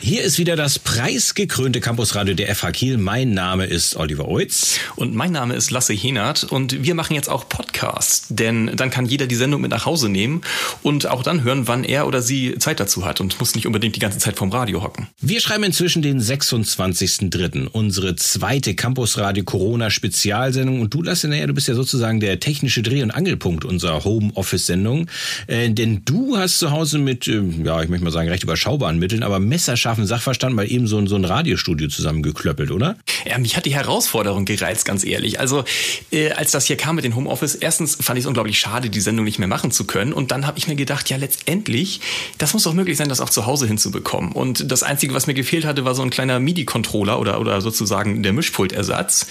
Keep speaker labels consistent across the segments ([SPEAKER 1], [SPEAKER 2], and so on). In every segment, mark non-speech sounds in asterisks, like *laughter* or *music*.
[SPEAKER 1] Hier ist wieder das preisgekrönte Campusradio der FH Kiel. Mein Name ist Oliver Oitz.
[SPEAKER 2] Und mein Name ist Lasse Henert und wir machen jetzt auch Podcasts, denn dann kann jeder die Sendung mit nach Hause nehmen und auch dann hören, wann er oder sie Zeit dazu hat und muss nicht unbedingt die ganze Zeit vorm Radio hocken.
[SPEAKER 1] Wir schreiben inzwischen den 26.03., unsere zweite Campusradio Corona Spezialsendung und du Lasse, naja, du bist ja sozusagen der technische Dreh- und Angelpunkt unserer Homeoffice-Sendung, äh, denn du hast zu Hause mit, äh, ja, ich möchte mal sagen, recht überschaubaren Mitteln, aber messerscharf scharfen Sachverstand mal eben so ein, so ein Radiostudio zusammengeklöppelt, oder?
[SPEAKER 2] Ja, mich hat die Herausforderung gereizt, ganz ehrlich. Also, äh, als das hier kam mit den Homeoffice, erstens fand ich es unglaublich schade, die Sendung nicht mehr machen zu können. Und dann habe ich mir gedacht, ja, letztendlich, das muss doch möglich sein, das auch zu Hause hinzubekommen. Und das Einzige, was mir gefehlt hatte, war so ein kleiner MIDI-Controller oder, oder sozusagen der Mischpultersatz.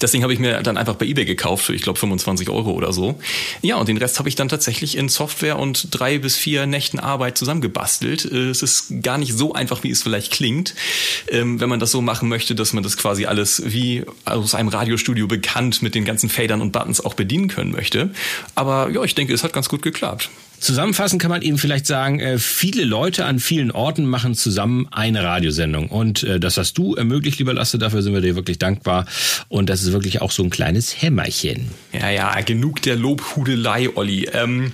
[SPEAKER 2] Das Ding habe ich mir dann einfach bei eBay gekauft für, ich glaube, 25 Euro oder so. Ja, und den Rest habe ich dann tatsächlich in Software und drei bis vier Nächten Arbeit zusammengebastelt. Äh, es ist gar nicht so einfach, wie es vielleicht klingt, ähm, wenn man das so machen möchte, dass man das quasi alles wie aus einem Radiostudio bekannt mit den ganzen Fadern und Buttons auch bedienen können möchte. Aber ja, ich denke, es hat ganz gut geklappt.
[SPEAKER 1] Zusammenfassend kann man eben vielleicht sagen, äh, viele Leute an vielen Orten machen zusammen eine Radiosendung. Und äh, das hast du ermöglicht, lieber Lasse, dafür sind wir dir wirklich dankbar. Und das ist wirklich auch so ein kleines Hämmerchen.
[SPEAKER 2] Ja, ja, genug der Lobhudelei, Olli. Ähm,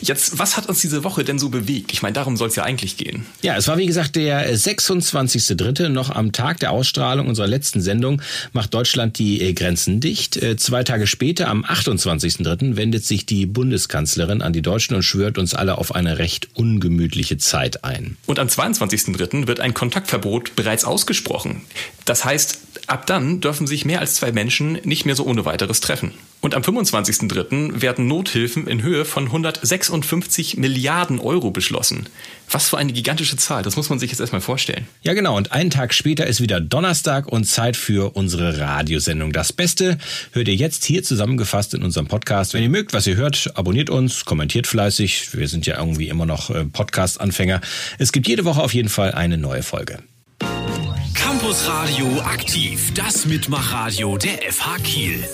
[SPEAKER 2] jetzt, was hat uns diese Woche denn so bewegt? Ich meine, darum soll es ja eigentlich gehen.
[SPEAKER 1] Ja, es war wie gesagt der 26.3. noch am Tag der Ausstrahlung unserer letzten Sendung macht Deutschland die äh, Grenzen dicht. Zwei Tage später, am 28.3., wendet sich die Bundeskanzlerin an die Deutschen und schwört schwört uns alle auf eine recht ungemütliche Zeit ein.
[SPEAKER 2] Und am 22.03. wird ein Kontaktverbot bereits ausgesprochen. Das heißt, ab dann dürfen sich mehr als zwei Menschen nicht mehr so ohne weiteres treffen. Und am 25.03. werden Nothilfen in Höhe von 156 Milliarden Euro beschlossen. Was für eine gigantische Zahl, das muss man sich jetzt erstmal vorstellen.
[SPEAKER 1] Ja, genau. Und einen Tag später ist wieder Donnerstag und Zeit für unsere Radiosendung. Das Beste hört ihr jetzt hier zusammengefasst in unserem Podcast. Wenn ihr mögt, was ihr hört, abonniert uns, kommentiert fleißig. Wir sind ja irgendwie immer noch äh, Podcast-Anfänger. Es gibt jede Woche auf jeden Fall eine neue Folge.
[SPEAKER 3] Campus Radio aktiv, das Mitmachradio der FH Kiel.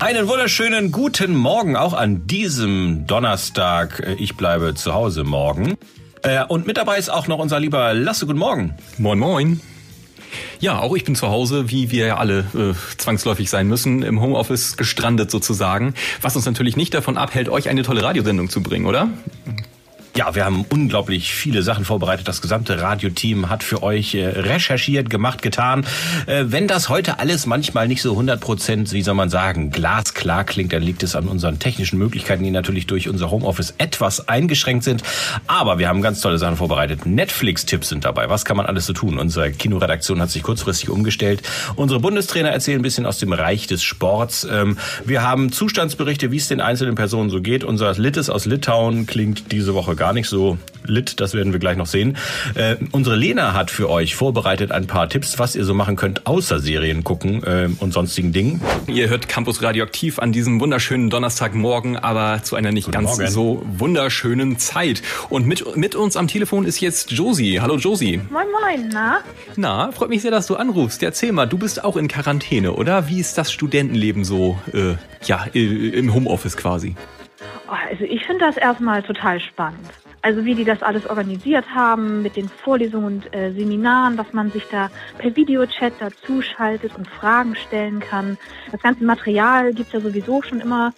[SPEAKER 1] Einen wunderschönen guten Morgen auch an diesem Donnerstag. Ich bleibe zu Hause morgen. Äh, und mit dabei ist auch noch unser lieber Lasse. Guten Morgen.
[SPEAKER 2] Moin, moin. Ja, auch ich bin zu Hause, wie wir ja alle äh, zwangsläufig sein müssen, im Homeoffice gestrandet sozusagen. Was uns natürlich nicht davon abhält, euch eine tolle Radiosendung zu bringen, oder?
[SPEAKER 1] Ja, wir haben unglaublich viele Sachen vorbereitet. Das gesamte Radioteam hat für euch äh, recherchiert, gemacht, getan. Äh, wenn das heute alles manchmal nicht so 100 Prozent, wie soll man sagen, glasklar klingt, dann liegt es an unseren technischen Möglichkeiten, die natürlich durch unser Homeoffice etwas eingeschränkt sind. Aber wir haben ganz tolle Sachen vorbereitet. Netflix-Tipps sind dabei. Was kann man alles so tun? Unsere Kinoredaktion hat sich kurzfristig umgestellt. Unsere Bundestrainer erzählen ein bisschen aus dem Reich des Sports. Ähm, wir haben Zustandsberichte, wie es den einzelnen Personen so geht. Unser Littes aus Litauen klingt diese Woche gar nicht so lit, das werden wir gleich noch sehen. Äh, unsere Lena hat für euch vorbereitet ein paar Tipps, was ihr so machen könnt, außer Serien gucken äh, und sonstigen Dingen.
[SPEAKER 2] Ihr hört Campus Radioaktiv an diesem wunderschönen Donnerstagmorgen, aber zu einer nicht Guten ganz Morgen. so wunderschönen Zeit. Und mit, mit uns am Telefon ist jetzt Josie. Hallo Josie.
[SPEAKER 4] Moin moin, na?
[SPEAKER 2] Na, freut mich sehr, dass du anrufst. Erzähl mal, du bist auch in Quarantäne, oder? Wie ist das Studentenleben so, äh, ja, im Homeoffice quasi?
[SPEAKER 4] Oh, also ich finde das erstmal total spannend. Also wie die das alles organisiert haben mit den Vorlesungen und äh, Seminaren, dass man sich da per Videochat dazuschaltet und Fragen stellen kann. Das ganze Material gibt ja sowieso schon immer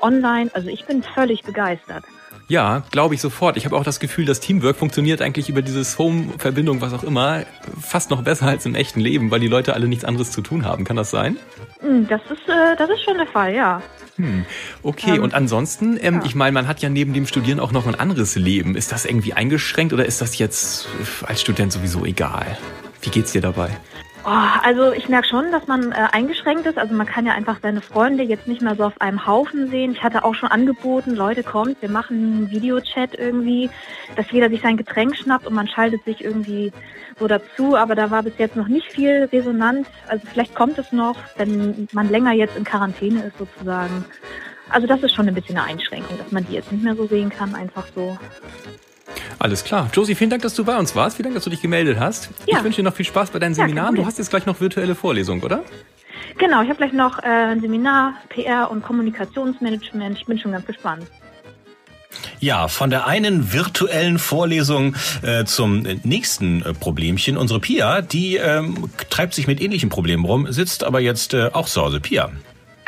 [SPEAKER 4] online. Also ich bin völlig begeistert.
[SPEAKER 2] Ja, glaube ich sofort. Ich habe auch das Gefühl, das Teamwork funktioniert eigentlich über dieses Home-Verbindung, was auch immer, fast noch besser als im echten Leben, weil die Leute alle nichts anderes zu tun haben. Kann das sein?
[SPEAKER 4] Hm, das ist, äh, das ist schon der Fall, ja.
[SPEAKER 2] Hm. Okay, ähm, und ansonsten, ähm, ja. ich meine, man hat ja neben dem Studieren auch noch ein anderes Leben. Ist das irgendwie eingeschränkt oder ist das jetzt als Student sowieso egal? Wie geht's dir dabei?
[SPEAKER 4] Oh, also ich merke schon, dass man äh, eingeschränkt ist. Also man kann ja einfach seine Freunde jetzt nicht mehr so auf einem Haufen sehen. Ich hatte auch schon angeboten, Leute kommt, wir machen einen Videochat irgendwie, dass jeder sich sein Getränk schnappt und man schaltet sich irgendwie so dazu, aber da war bis jetzt noch nicht viel Resonanz. Also vielleicht kommt es noch, wenn man länger jetzt in Quarantäne ist sozusagen. Also das ist schon ein bisschen eine Einschränkung, dass man die jetzt nicht mehr so sehen kann, einfach so.
[SPEAKER 2] Alles klar. Josie, vielen Dank, dass du bei uns warst. Vielen Dank, dass du dich gemeldet hast. Ja. Ich wünsche dir noch viel Spaß bei deinen ja, Seminaren. Du hast jetzt gleich noch virtuelle Vorlesung, oder?
[SPEAKER 4] Genau, ich habe gleich noch äh, ein Seminar PR und Kommunikationsmanagement. Ich bin schon ganz gespannt.
[SPEAKER 1] Ja, von der einen virtuellen Vorlesung äh, zum nächsten äh, Problemchen. Unsere Pia, die ähm, treibt sich mit ähnlichen Problemen rum, sitzt aber jetzt äh, auch zu Hause. Pia.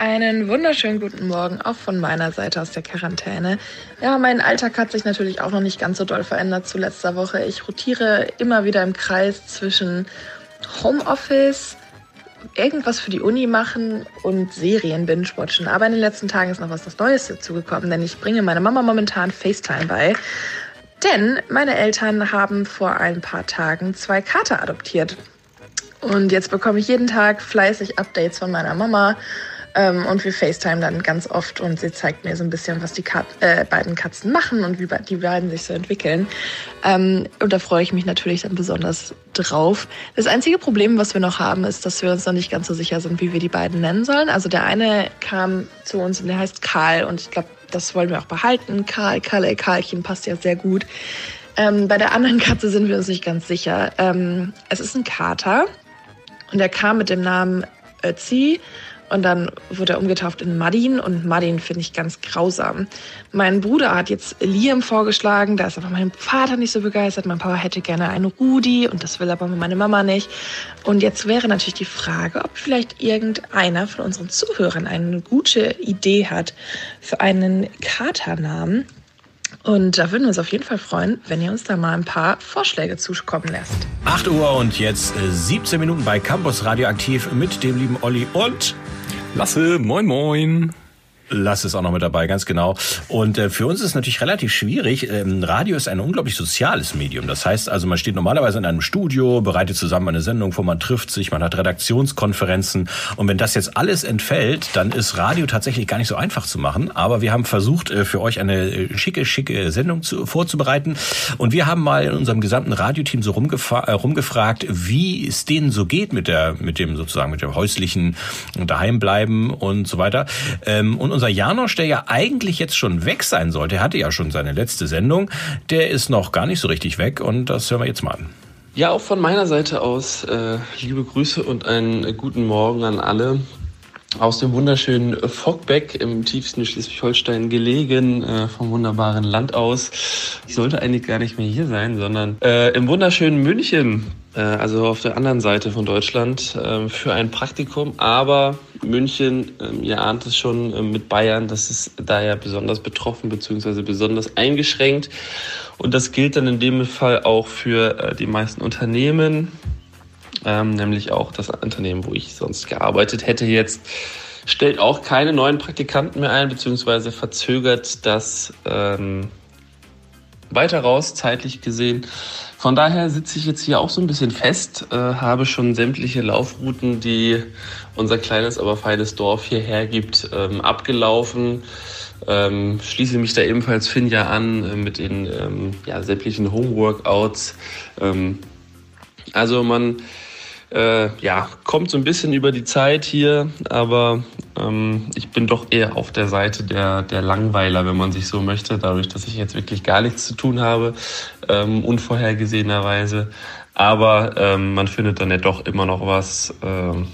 [SPEAKER 5] Einen wunderschönen guten Morgen auch von meiner Seite aus der Quarantäne. Ja, mein Alltag hat sich natürlich auch noch nicht ganz so doll verändert zu letzter Woche. Ich rotiere immer wieder im Kreis zwischen Homeoffice, irgendwas für die Uni machen und Serien binge-watchen. Aber in den letzten Tagen ist noch was Neues dazugekommen, denn ich bringe meiner Mama momentan FaceTime bei. Denn meine Eltern haben vor ein paar Tagen zwei Kater adoptiert. Und jetzt bekomme ich jeden Tag fleißig Updates von meiner Mama ähm, und wir FaceTime dann ganz oft und sie zeigt mir so ein bisschen, was die Kat äh, beiden Katzen machen und wie die beiden sich so entwickeln. Ähm, und da freue ich mich natürlich dann besonders drauf. Das einzige Problem, was wir noch haben, ist, dass wir uns noch nicht ganz so sicher sind, wie wir die beiden nennen sollen. Also der eine kam zu uns und der heißt Karl und ich glaube, das wollen wir auch behalten. Karl, Kalle, Karlchen passt ja sehr gut. Ähm, bei der anderen Katze sind wir uns nicht ganz sicher. Ähm, es ist ein Kater und er kam mit dem Namen Ötzi und dann wurde er umgetauft in Madin und Madin finde ich ganz grausam. Mein Bruder hat jetzt Liam vorgeschlagen, da ist aber mein Vater nicht so begeistert. Mein Papa hätte gerne einen Rudi und das will aber meine Mama nicht. Und jetzt wäre natürlich die Frage, ob vielleicht irgendeiner von unseren Zuhörern eine gute Idee hat für einen Katernamen. Und da würden wir uns auf jeden Fall freuen, wenn ihr uns da mal ein paar Vorschläge zukommen lässt.
[SPEAKER 1] 8 Uhr und jetzt 17 äh, Minuten bei Campus Radioaktiv mit dem lieben Olli und
[SPEAKER 2] Lasse, moin moin.
[SPEAKER 1] Lass es auch noch mit dabei, ganz genau. Und äh, für uns ist es natürlich relativ schwierig. Ähm, Radio ist ein unglaublich soziales Medium. Das heißt also, man steht normalerweise in einem Studio, bereitet zusammen eine Sendung vor, man trifft sich, man hat Redaktionskonferenzen. Und wenn das jetzt alles entfällt, dann ist Radio tatsächlich gar nicht so einfach zu machen. Aber wir haben versucht, äh, für euch eine äh, schicke, schicke Sendung zu, vorzubereiten. Und wir haben mal in unserem gesamten Radioteam so äh, rumgefragt, wie es denen so geht mit der, mit dem sozusagen, mit dem häuslichen Daheimbleiben und so weiter. Ähm, und unser Janosch, der ja eigentlich jetzt schon weg sein sollte, hatte ja schon seine letzte Sendung, der ist noch gar nicht so richtig weg und das hören wir jetzt mal an.
[SPEAKER 6] Ja, auch von meiner Seite aus äh, liebe Grüße und einen guten Morgen an alle. Aus dem wunderschönen Fockbeck im tiefsten Schleswig-Holstein gelegen, äh, vom wunderbaren Land aus. Ich sollte eigentlich gar nicht mehr hier sein, sondern äh, im wunderschönen München also auf der anderen Seite von Deutschland, ähm, für ein Praktikum. Aber München, ähm, ihr ahnt es schon ähm, mit Bayern, das ist daher besonders betroffen bzw. besonders eingeschränkt. Und das gilt dann in dem Fall auch für äh, die meisten Unternehmen, nämlich auch das Unternehmen, wo ich sonst gearbeitet hätte jetzt stellt auch keine neuen Praktikanten mehr ein, beziehungsweise verzögert das ähm, weiter raus, zeitlich gesehen. Von daher sitze ich jetzt hier auch so ein bisschen fest, äh, habe schon sämtliche Laufrouten, die unser kleines, aber feines Dorf hierher gibt, ähm, abgelaufen. Ähm, schließe mich da ebenfalls Finja an äh, mit den ähm, ja, sämtlichen Homeworkouts. Ähm, also man äh, ja, kommt so ein bisschen über die Zeit hier, aber ähm, ich bin doch eher auf der Seite der, der Langweiler, wenn man sich so möchte, dadurch, dass ich jetzt wirklich gar nichts zu tun habe, ähm, unvorhergesehenerweise. Aber ähm, man findet dann ja doch immer noch was. Ähm,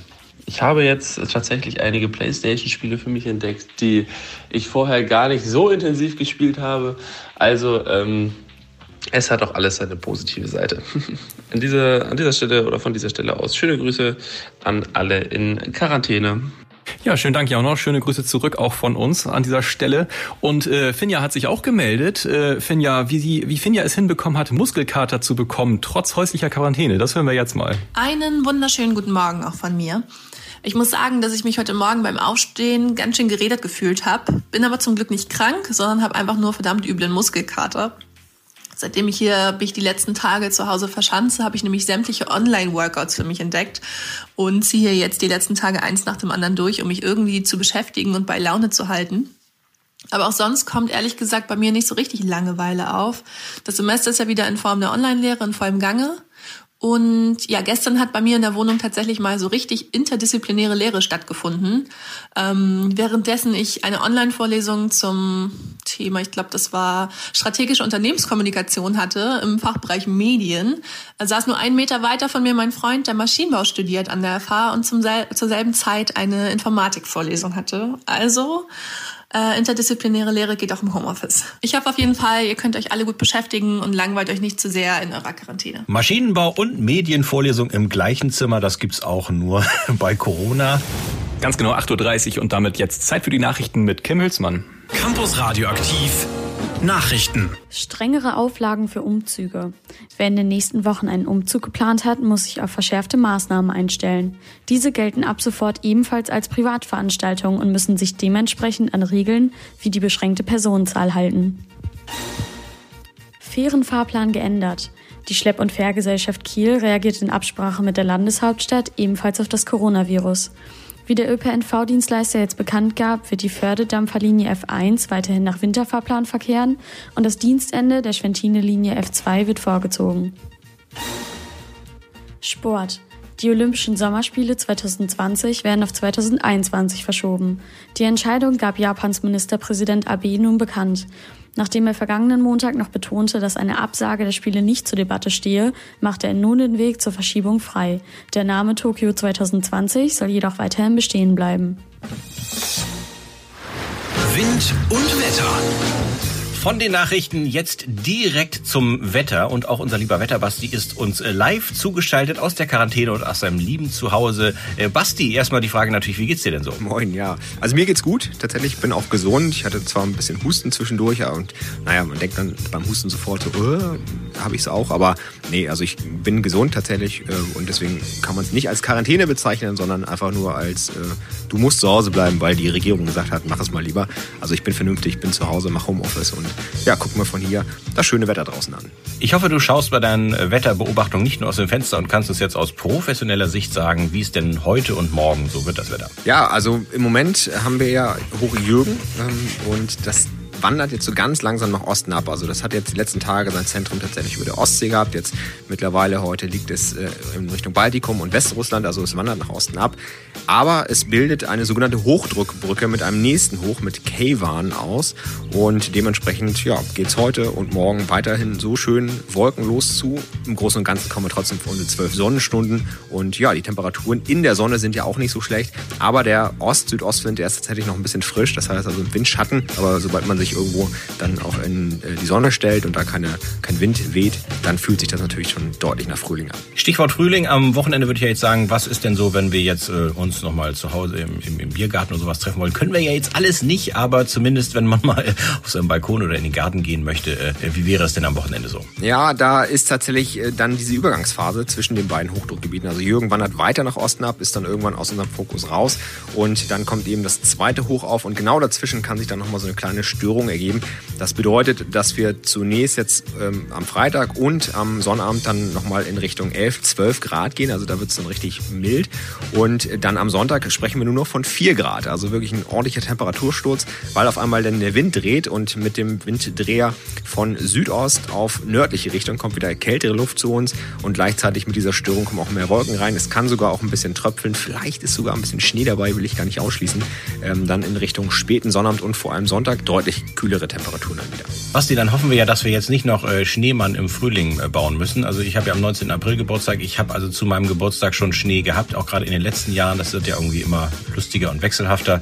[SPEAKER 6] ich habe jetzt tatsächlich einige PlayStation-Spiele für mich entdeckt, die ich vorher gar nicht so intensiv gespielt habe. Also ähm, es hat auch alles seine positive Seite. *laughs* An dieser, an dieser Stelle oder von dieser Stelle aus schöne Grüße an alle in Quarantäne.
[SPEAKER 2] Ja, schönen Dank ja auch noch. Schöne Grüße zurück auch von uns an dieser Stelle. Und äh, Finja hat sich auch gemeldet. Äh, Finja, wie, sie, wie Finja es hinbekommen hat, Muskelkater zu bekommen, trotz häuslicher Quarantäne. Das hören wir jetzt mal.
[SPEAKER 7] Einen wunderschönen guten Morgen auch von mir. Ich muss sagen, dass ich mich heute Morgen beim Aufstehen ganz schön geredet gefühlt habe. Bin aber zum Glück nicht krank, sondern habe einfach nur verdammt üblen Muskelkater. Seitdem ich hier mich die letzten Tage zu Hause verschanze, habe ich nämlich sämtliche Online-Workouts für mich entdeckt und ziehe jetzt die letzten Tage eins nach dem anderen durch, um mich irgendwie zu beschäftigen und bei Laune zu halten. Aber auch sonst kommt ehrlich gesagt bei mir nicht so richtig Langeweile auf. Das Semester ist ja wieder in Form der Online-Lehre in vollem Gange. Und ja, gestern hat bei mir in der Wohnung tatsächlich mal so richtig interdisziplinäre Lehre stattgefunden. Ähm, währenddessen ich eine Online-Vorlesung zum Thema, ich glaube, das war strategische Unternehmenskommunikation hatte im Fachbereich Medien, da saß nur einen Meter weiter von mir mein Freund, der Maschinenbau studiert an der FH und zum, zur selben Zeit eine Informatikvorlesung hatte. Also Äh, interdisziplinäre Lehre geht auch im Homeoffice. Ich hoffe auf jeden Fall, ihr könnt euch alle gut beschäftigen und langweilt euch nicht zu sehr in eurer Quarantäne.
[SPEAKER 1] Maschinenbau und Medienvorlesung im gleichen Zimmer, das gibt's auch nur *laughs* bei Corona.
[SPEAKER 2] Ganz genau 8.30 Uhr und damit jetzt Zeit für die Nachrichten mit Kim Hülsmann.
[SPEAKER 3] Campus Radioaktiv Nachrichten.
[SPEAKER 8] Strengere Auflagen für Umzüge. Wer in den nächsten Wochen einen Umzug geplant hat, muss sich auf verschärfte Maßnahmen einstellen. Diese gelten ab sofort ebenfalls als Privatveranstaltungen und müssen sich dementsprechend an Regeln wie die beschränkte Personenzahl halten. Fairen Fahrplan geändert. Die Schlepp- und Fährgesellschaft Kiel reagiert in Absprache mit der Landeshauptstadt ebenfalls auf das Coronavirus. Wie der ÖPNV-Dienstleister jetzt bekannt gab, wird die Fördedampferlinie F1 weiterhin nach Winterfahrplan verkehren und das Dienstende der Schwentine-Linie F2 wird vorgezogen. Sport. Die Olympischen Sommerspiele 2020 werden auf 2021 verschoben. Die Entscheidung gab Japans Ministerpräsident Abe nun bekannt. Nachdem er vergangenen Montag noch betonte, dass eine Absage der Spiele nicht zur Debatte stehe, machte er nun den Weg zur Verschiebung frei. Der Name Tokio 2020 soll jedoch weiterhin bestehen bleiben.
[SPEAKER 3] Wind und Wetter.
[SPEAKER 1] Von den Nachrichten jetzt direkt zum Wetter und auch unser lieber Wetterbasti ist uns äh, live zugeschaltet aus der Quarantäne und aus seinem lieben Zuhause. Äh, Basti, erstmal die Frage natürlich, wie geht's dir denn so?
[SPEAKER 9] Moin, ja. Also mir geht's gut. Tatsächlich, ich bin auch gesund. Ich hatte zwar ein bisschen Husten zwischendurch und naja, man denkt dann beim Husten sofort so, äh, habe ich es auch, aber nee, also ich bin gesund tatsächlich äh, und deswegen kann man es nicht als Quarantäne bezeichnen, sondern einfach nur als äh, du musst zu Hause bleiben, weil die Regierung gesagt hat, mach es mal lieber. Also ich bin vernünftig, bin zu Hause, mach Homeoffice und ja, gucken wir von hier das schöne Wetter draußen an.
[SPEAKER 1] Ich hoffe, du schaust bei deinen Wetterbeobachtungen nicht nur aus dem Fenster und kannst uns jetzt aus professioneller Sicht sagen, wie es denn heute und morgen so wird das Wetter.
[SPEAKER 9] Ja, also im Moment haben wir ja Hoch Jürgen ähm, und das wandert jetzt so ganz langsam nach Osten ab. Also das hat jetzt die letzten Tage sein Zentrum tatsächlich über der Ostsee gehabt. Jetzt mittlerweile heute liegt es äh, in Richtung Baltikum und Westrussland. Also es wandert nach Osten ab. Aber es bildet eine sogenannte Hochdruckbrücke mit einem nächsten Hoch mit Kaywan aus. Und dementsprechend ja, geht es heute und morgen weiterhin so schön wolkenlos zu. Im Großen und Ganzen kommen wir trotzdem von unsere zwölf Sonnenstunden. Und ja, die Temperaturen in der Sonne sind ja auch nicht so schlecht. Aber der Ost-Südostwind, der ist tatsächlich noch ein bisschen frisch. Das heißt also Windschatten. Aber sobald man sich irgendwo dann auch in äh, die Sonne stellt und da keine, kein Wind weht, dann fühlt sich das natürlich schon deutlich nach Frühling an.
[SPEAKER 1] Stichwort Frühling. Am Wochenende würde ich ja jetzt sagen, was ist denn so, wenn wir jetzt äh, uns nochmal zu Hause im, im, im, Biergarten oder sowas treffen wollen? Können wir ja jetzt alles nicht, aber zumindest, wenn man *laughs* mal auf seinem Balkon oder in den Garten gehen möchte, äh, wie wäre es denn am Wochenende so?
[SPEAKER 9] Ja, da ist tatsächlich äh, dann diese Übergangsphase zwischen den beiden Hochdruckgebieten. Also Jürgen wandert weiter nach Osten ab, ist dann irgendwann aus unserem Fokus raus und dann kommt eben das zweite Hoch auf und genau dazwischen kann sich dann nochmal so eine kleine Störung ergeben. Das bedeutet, dass wir zunächst jetzt ähm, am Freitag und am Sonnabend dann nochmal in Richtung 11, 12 Grad gehen. Also da wird es dann richtig mild. Und dann am Sonntag sprechen wir nur noch von 4 Grad. Also wirklich ein ordentlicher Temperatursturz, weil auf einmal dann der Wind dreht und mit dem Winddreher von Südost auf nördliche Richtung kommt wieder kältere Luft zu uns und gleichzeitig mit dieser Störung kommen auch mehr Wolken rein. Es kann sogar auch ein bisschen tröpfeln. Vielleicht ist sogar ein bisschen Schnee dabei, will ich gar nicht ausschließen. Ähm, dann in Richtung späten Sonnabend und vor allem Sonntag deutlich kühlere Temperaturen dann wieder.
[SPEAKER 1] Basti, dann hoffen wir ja, dass wir jetzt nicht noch äh, Schneemann im Frühling äh, bauen müssen. Also ich habe ja am 19. April Geburtstag. Ich habe also zu meinem Geburtstag schon Schnee gehabt, auch gerade in den letzten Jahren. Das wird ja irgendwie immer lustiger und wechselhafter.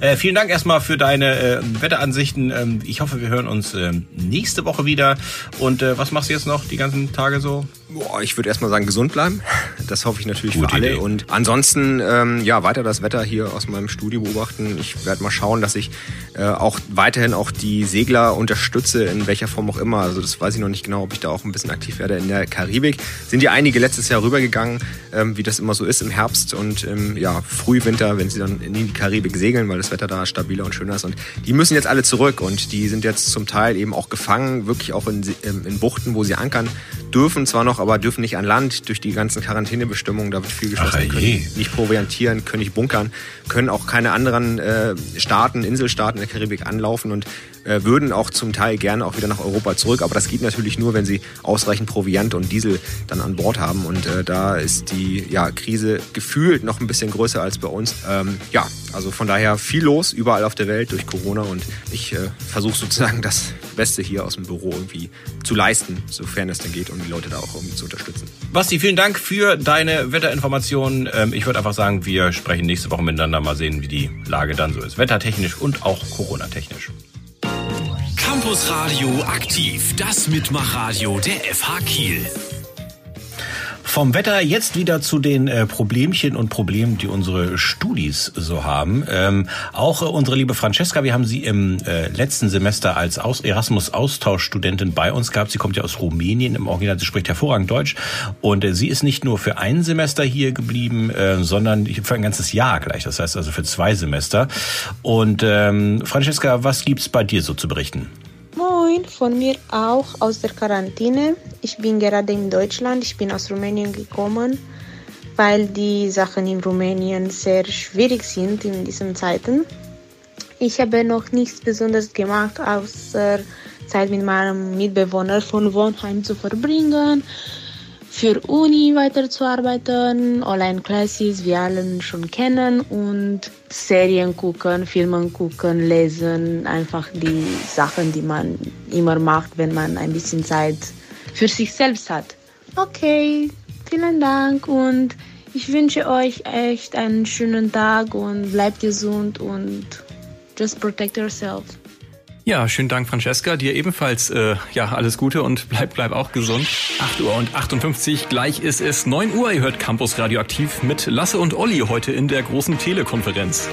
[SPEAKER 1] Äh, vielen Dank erstmal für deine äh, Wetteransichten. Ähm, ich hoffe, wir hören uns äh, nächste Woche wieder. Und äh, was machst du jetzt noch die ganzen Tage so?
[SPEAKER 9] Boah, ich würde erstmal sagen, gesund bleiben. Das hoffe ich natürlich Gute für alle. Idee. Und ansonsten, ähm, ja, weiter das Wetter hier aus meinem Studio beobachten. Ich werde mal schauen, dass ich äh, auch weiterhin auch die Segler unterstütze, in welcher Form auch immer. Also das weiß ich noch nicht genau, ob ich da auch ein bisschen aktiv werde. In der Karibik sind ja einige letztes Jahr rübergegangen, ähm, wie das immer so ist im Herbst und im ja, Frühwinter, wenn sie dann in die Karibik segeln, weil das Wetter da stabiler und schöner ist. Und die müssen jetzt alle zurück und die sind jetzt zum Teil eben auch gefangen, wirklich auch in, in Buchten, wo sie ankern dürfen zwar noch, aber dürfen nicht an Land durch die ganzen Quarantänebestimmungen. Da wird viel geschlossen. Ach, können nicht proviantieren, können nicht bunkern, können auch keine anderen äh, Staaten, Inselstaaten in der Karibik anlaufen und äh, würden auch zum Teil gerne auch wieder nach Europa zurück. Aber das geht natürlich nur, wenn sie ausreichend Proviant und Diesel dann an Bord haben. Und äh, da ist die ja, Krise gefühlt noch ein bisschen größer als bei uns. Ähm, ja, also von daher viel los überall auf der Welt durch Corona und ich äh, versuche sozusagen das Beste hier aus dem Büro irgendwie zu leisten, sofern es denn geht, um die Leute da auch irgendwie zu unterstützen.
[SPEAKER 1] Basti, vielen Dank für deine Wetterinformationen. Ähm, ich würde einfach sagen, wir sprechen nächste Woche miteinander, mal sehen, wie die Lage dann so ist. Wettertechnisch und auch Corona-technisch.
[SPEAKER 3] Campus Radio aktiv, das Mitmachradio der FH Kiel.
[SPEAKER 1] Vom Wetter jetzt wieder zu den äh, Problemchen und Problemen, die unsere Studis so haben. Ähm, auch äh, unsere liebe Francesca, wir haben sie im äh, letzten Semester als Aus Erasmus-Austauschstudentin bei uns gehabt. Sie kommt ja aus Rumänien im Original, sie spricht hervorragend Deutsch. Und äh, sie ist nicht nur für ein Semester hier geblieben, äh, sondern für ein ganzes Jahr gleich. Das heißt also für zwei Semester. Und ähm, Francesca, was gibt's bei dir so zu berichten?
[SPEAKER 10] Moin, von mir auch aus der Quarantäne. Ich bin gerade in Deutschland. Ich bin aus Rumänien gekommen, weil die Sachen in Rumänien sehr schwierig sind in diesen Zeiten. Ich habe noch nichts Besonderes gemacht, außer Zeit mit meinem Mitbewohner von Wohnheim zu verbringen für Uni weiterzuarbeiten, Online-Classes, wir alle schon kennen und Serien gucken, Filme gucken, lesen, einfach die Sachen, die man immer macht, wenn man ein bisschen Zeit für sich selbst hat. Okay, vielen Dank und ich wünsche euch echt einen schönen Tag und bleibt gesund und just protect yourself.
[SPEAKER 2] Ja, schönen Dank, Francesca. Dir ebenfalls äh, ja alles Gute und bleib, bleib auch gesund. 8 Uhr und 58, gleich ist es 9 Uhr. Ihr hört Campus Radioaktiv mit Lasse und Olli heute in der großen Telekonferenz.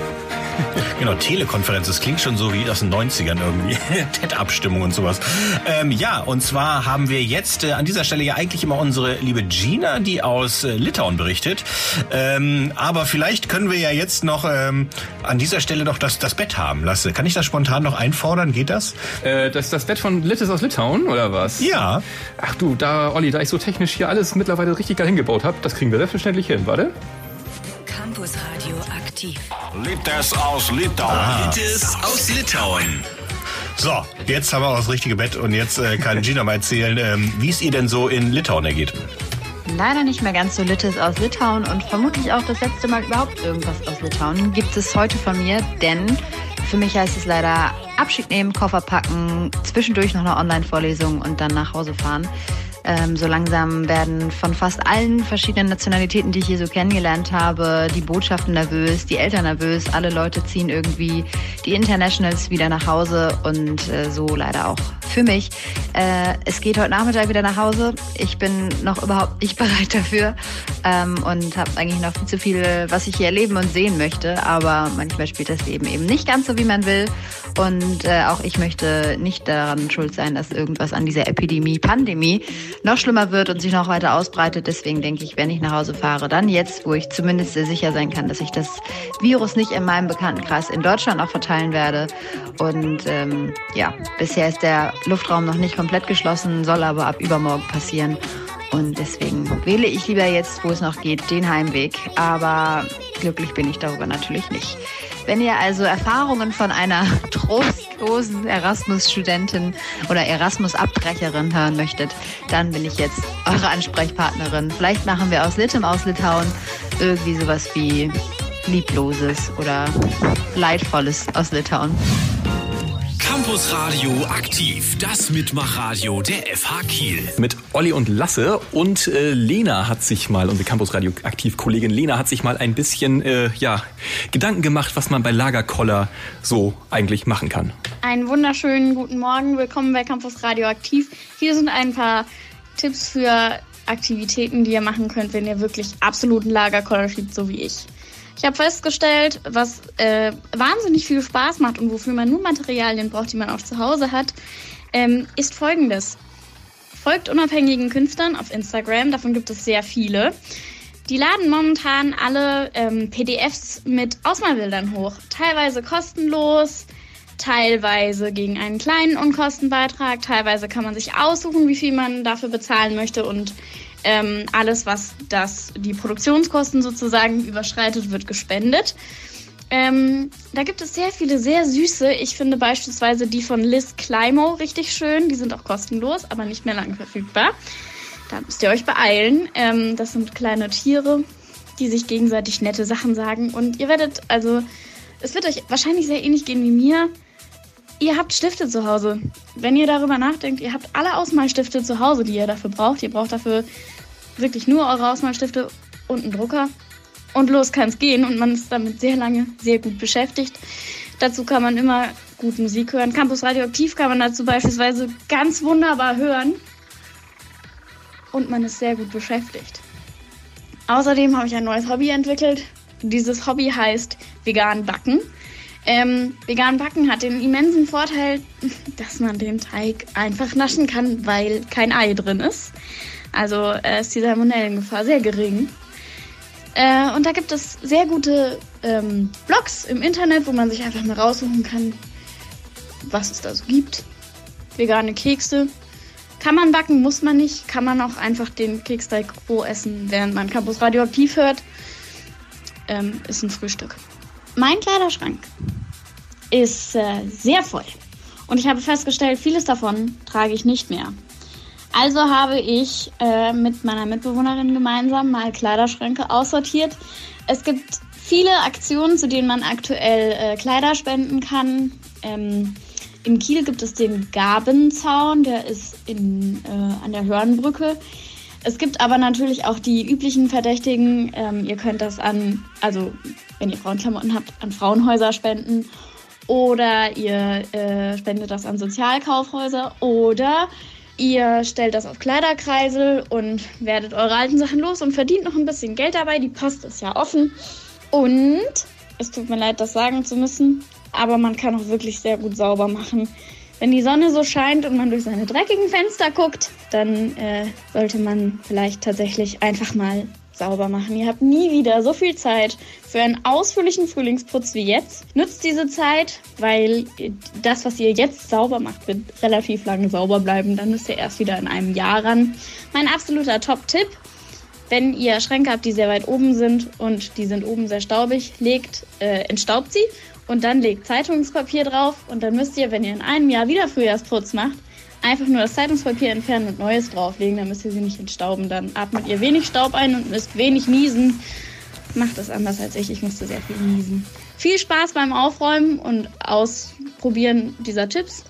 [SPEAKER 2] *laughs*
[SPEAKER 1] Genau, Telekonferenz, das klingt schon so wie aus den 90ern irgendwie. *laughs* TED-Abstimmung und sowas. Ähm, ja, und zwar haben wir jetzt äh, an dieser Stelle ja eigentlich immer unsere liebe Gina, die aus äh, Litauen berichtet. Ähm, aber vielleicht können wir ja jetzt noch ähm, an dieser Stelle noch das, das Bett haben. Lasse, kann ich das spontan noch einfordern? Geht das?
[SPEAKER 2] Äh, das das Bett von Littes aus Litauen, oder was?
[SPEAKER 1] Ja.
[SPEAKER 2] Ach du, da, Olli, da ich so technisch hier alles mittlerweile richtig geil hingebaut habe, das kriegen wir selbstverständlich hin, warte.
[SPEAKER 11] Campus Aktiv.
[SPEAKER 3] Littes aus Litauen.
[SPEAKER 1] Ah.
[SPEAKER 3] Littes aus Litauen.
[SPEAKER 1] So, jetzt haben wir auch das richtige Bett und jetzt äh, kann *laughs* Gina mal erzählen, ähm, wie es ihr denn so in Litauen ergeht.
[SPEAKER 12] Leider nicht mehr ganz so Littes aus Litauen und vermutlich auch das letzte Mal überhaupt irgendwas aus Litauen gibt es heute von mir, denn für mich heißt es leider Abschied nehmen, Koffer packen, zwischendurch noch eine Online-Vorlesung und dann nach Hause fahren. Ähm, so langsam werden von fast allen verschiedenen Nationalitäten, die ich hier so kennengelernt habe, die Botschaften nervös, die Eltern nervös, alle Leute ziehen irgendwie die Internationals wieder nach Hause und äh, so leider auch für mich. Äh, es geht heute Nachmittag wieder nach Hause. Ich bin noch überhaupt nicht *laughs* bereit dafür ähm, und habe eigentlich noch viel zu viel, was ich hier erleben und sehen möchte. Aber manchmal spielt das Leben eben nicht ganz so, wie man will. Und äh, auch ich möchte nicht daran schuld sein, dass irgendwas an dieser Epidemie, Pandemie noch schlimmer wird und sich noch weiter ausbreitet. Deswegen denke ich, wenn ich nach Hause fahre, dann jetzt, wo ich zumindest sehr sicher sein kann, dass ich das Virus nicht in meinem Bekanntenkreis in Deutschland auch verteilen werde. Und ähm, ja, bisher ist der Luftraum noch nicht komplett geschlossen, soll aber ab übermorgen passieren. Und deswegen wähle ich lieber jetzt, wo es noch geht, den Heimweg. Aber glücklich bin ich darüber natürlich nicht. Wenn ihr also Erfahrungen von einer *laughs* trostlosen Erasmus-Studentin oder Erasmus-Abbrecherin hören möchtet, dann bin ich jetzt eure Ansprechpartnerin. Vielleicht machen wir aus Litem aus Litauen irgendwie sowas wie Liebloses oder Leidvolles aus Litauen.
[SPEAKER 3] Campus Radio aktiv, das Mitmachradio der FH Kiel.
[SPEAKER 2] Mit Olli und Lasse und äh, Lena hat sich mal, unsere Campus Radio aktiv Kollegin Lena hat sich mal ein bisschen äh, ja, Gedanken gemacht, was man bei Lagerkoller so eigentlich machen kann.
[SPEAKER 13] Einen wunderschönen guten Morgen, willkommen bei Campus Radio aktiv. Hier sind ein paar Tipps für Aktivitäten, die ihr machen könnt, wenn ihr wirklich absoluten Lagerkoller schiebt, so wie ich. Ich habe festgestellt, was äh, wahnsinnig viel Spaß macht und wofür man nur Materialien braucht, die man auch zu Hause hat, ähm, ist folgendes. Folgt unabhängigen Künstlern auf Instagram, davon gibt es sehr viele. Die laden momentan alle ähm, PDFs mit Ausmalbildern hoch. Teilweise kostenlos, teilweise gegen einen kleinen Unkostenbeitrag, teilweise kann man sich aussuchen, wie viel man dafür bezahlen möchte und ähm, alles, was das, die Produktionskosten sozusagen überschreitet, wird gespendet. Ähm, da gibt es sehr viele sehr süße. Ich finde beispielsweise die von Liz Climo richtig schön. Die sind auch kostenlos, aber nicht mehr lange verfügbar. Da müsst ihr euch beeilen. Ähm, das sind kleine Tiere, die sich gegenseitig nette Sachen sagen. Und ihr werdet, also, es wird euch wahrscheinlich sehr ähnlich gehen wie mir. Ihr habt Stifte zu Hause. Wenn ihr darüber nachdenkt, ihr habt alle Ausmalstifte zu Hause, die ihr dafür braucht. Ihr braucht dafür wirklich nur eure Ausmalstifte und einen Drucker. Und los kann es gehen und man ist damit sehr lange sehr gut beschäftigt. Dazu kann man immer gut Musik hören. Campus Radioaktiv kann man dazu beispielsweise ganz wunderbar hören. Und man ist sehr gut beschäftigt. Außerdem habe ich ein neues Hobby entwickelt. Dieses Hobby heißt vegan backen. Ähm, vegan backen hat den immensen Vorteil, dass man den Teig einfach naschen kann, weil kein Ei drin ist. Also äh, ist die Salmonellengefahr sehr gering. Äh, und da gibt es sehr gute ähm, Blogs im Internet, wo man sich einfach mal raussuchen kann, was es da so gibt. Vegane Kekse. Kann man backen, muss man nicht. Kann man auch einfach den Keksteig roh essen, während man Campus Radioaktiv hört. Ähm, ist ein Frühstück. Mein Kleiderschrank ist äh, sehr voll. Und ich habe festgestellt, vieles davon trage ich nicht mehr. Also habe ich äh, mit meiner Mitbewohnerin gemeinsam mal Kleiderschränke aussortiert. Es gibt viele Aktionen, zu denen man aktuell äh, Kleider spenden kann. Ähm, in Kiel gibt es den Gabenzaun, der ist in, äh, an der Hörnbrücke. Es gibt aber natürlich auch die üblichen Verdächtigen. Ähm, ihr könnt das an, also wenn ihr Frauenklamotten habt, an Frauenhäuser spenden. Oder ihr äh, spendet das an Sozialkaufhäuser. Oder ihr stellt das auf Kleiderkreisel und werdet eure alten Sachen los und verdient noch ein bisschen Geld dabei. Die Post ist ja offen. Und es tut mir leid, das sagen zu müssen, aber man kann auch wirklich sehr gut sauber machen. Wenn die Sonne so scheint und man durch seine dreckigen Fenster guckt, dann äh, sollte man vielleicht tatsächlich einfach mal sauber machen. Ihr habt nie wieder so viel Zeit für einen ausführlichen Frühlingsputz wie jetzt. Nutzt diese Zeit, weil das, was ihr jetzt sauber macht, wird relativ lange sauber bleiben. Dann müsst ihr erst wieder in einem Jahr ran. Mein absoluter Top-Tipp. Wenn ihr Schränke habt, die sehr weit oben sind und die sind oben sehr staubig, legt, äh, entstaubt sie und dann legt Zeitungspapier drauf und dann müsst ihr, wenn ihr in einem Jahr wieder Frühjahrsputz macht, einfach nur das Zeitungspapier entfernen und neues drauflegen, dann müsst ihr sie nicht entstauben. Dann atmet ihr wenig Staub ein und müsst wenig niesen. Macht das anders als ich, ich musste sehr viel niesen. Viel Spaß beim Aufräumen und Ausprobieren dieser Tipps.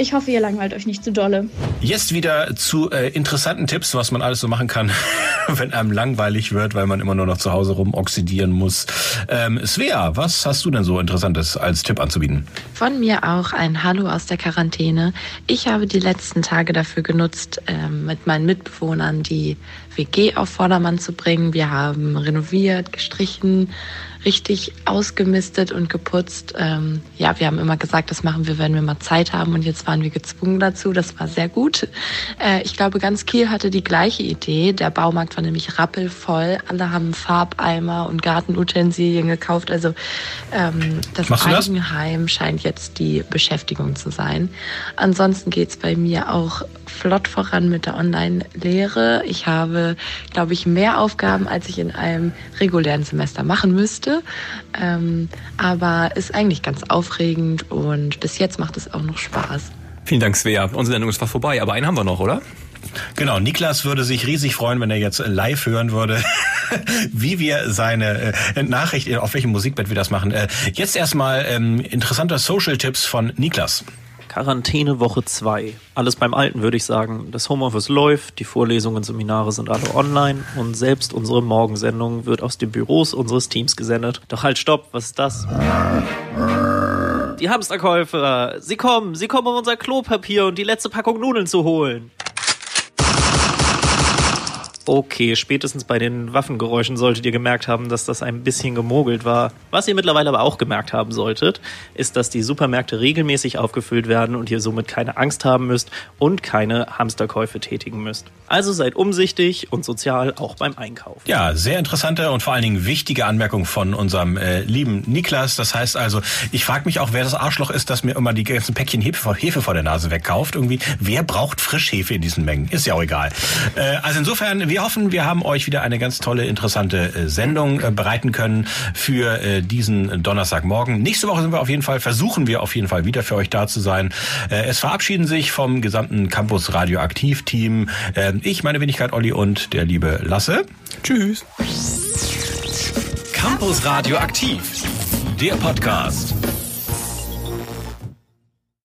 [SPEAKER 13] Ich hoffe, ihr langweilt euch nicht zu dolle.
[SPEAKER 1] Jetzt wieder zu äh, interessanten Tipps, was man alles so machen kann, *laughs* wenn einem langweilig wird, weil man immer nur noch zu Hause rum oxidieren muss. Ähm, Svea, was hast du denn so Interessantes als Tipp anzubieten?
[SPEAKER 14] Von mir auch ein Hallo aus der Quarantäne. Ich habe die letzten Tage dafür genutzt, ähm, mit meinen Mitbewohnern die WG auf Vordermann zu bringen. Wir haben renoviert, gestrichen, richtig ausgemistet und geputzt. Ähm, ja, wir haben immer gesagt, das machen wir, wenn wir mal Zeit haben und jetzt waren wir gezwungen dazu. Das war sehr gut. Äh, ich glaube, ganz Kiel hatte die gleiche Idee. Der Baumarkt war nämlich rappelvoll. Alle haben Farbeimer und Gartenutensilien gekauft. Also ähm, das Eigenheim das? scheint jetzt die Beschäftigung zu sein. Ansonsten geht's bei mir auch flott voran mit der Online-Lehre. Ich habe, glaube ich, mehr Aufgaben, als ich in einem regulären Semester machen müsste. Ähm, aber ist eigentlich ganz aufregend und bis jetzt macht es auch noch Spaß.
[SPEAKER 2] Vielen Dank, Svea. Unsere Sendung ist fast vorbei, aber einen haben wir noch, oder?
[SPEAKER 1] Genau, Niklas würde sich riesig freuen, wenn er jetzt live hören würde, *laughs* wie wir seine äh, Nachricht, auf welchem Musikbett wir das machen. Äh, jetzt erstmal ähm, interessanter Social-Tipps von Niklas.
[SPEAKER 15] Quarantäne Woche 2. Alles beim Alten, würde ich sagen. Das Homeoffice läuft, die Vorlesungen, Seminare sind alle online und selbst unsere Morgensendung wird aus den Büros unseres Teams gesendet. Doch halt, stopp, was ist das? Die Hamsterkäufer, sie kommen, sie kommen, um unser Klopapier und die letzte Packung Nudeln zu holen. Okay, spätestens bei den Waffengeräuschen solltet ihr gemerkt haben, dass das ein bisschen gemogelt war. Was ihr mittlerweile aber auch gemerkt haben solltet, ist, dass die Supermärkte regelmäßig aufgefüllt werden und ihr somit keine Angst haben müsst und keine Hamsterkäufe tätigen müsst. Also seid umsichtig und sozial auch beim Einkauf.
[SPEAKER 1] Ja, sehr interessante und vor allen Dingen wichtige Anmerkung von unserem äh, lieben Niklas. Das heißt also, ich frage mich auch, wer das Arschloch ist, das mir immer die ganzen Päckchen Hefe, Hefe vor der Nase wegkauft. Irgendwie, wer braucht Frischhefe in diesen Mengen? Ist ja auch egal. Äh, also insofern, wir wir hoffen, wir haben euch wieder eine ganz tolle, interessante äh, Sendung äh, bereiten können für äh, diesen Donnerstagmorgen. Nächste Woche sind wir auf jeden Fall, versuchen wir auf jeden Fall wieder für euch da zu sein. Es verabschieden sich vom gesamten Campus Radioaktiv Team ich, meine Wenigkeit Olli und der liebe Lasse.
[SPEAKER 2] Tschüss.
[SPEAKER 3] Campus Radioaktiv, der Podcast.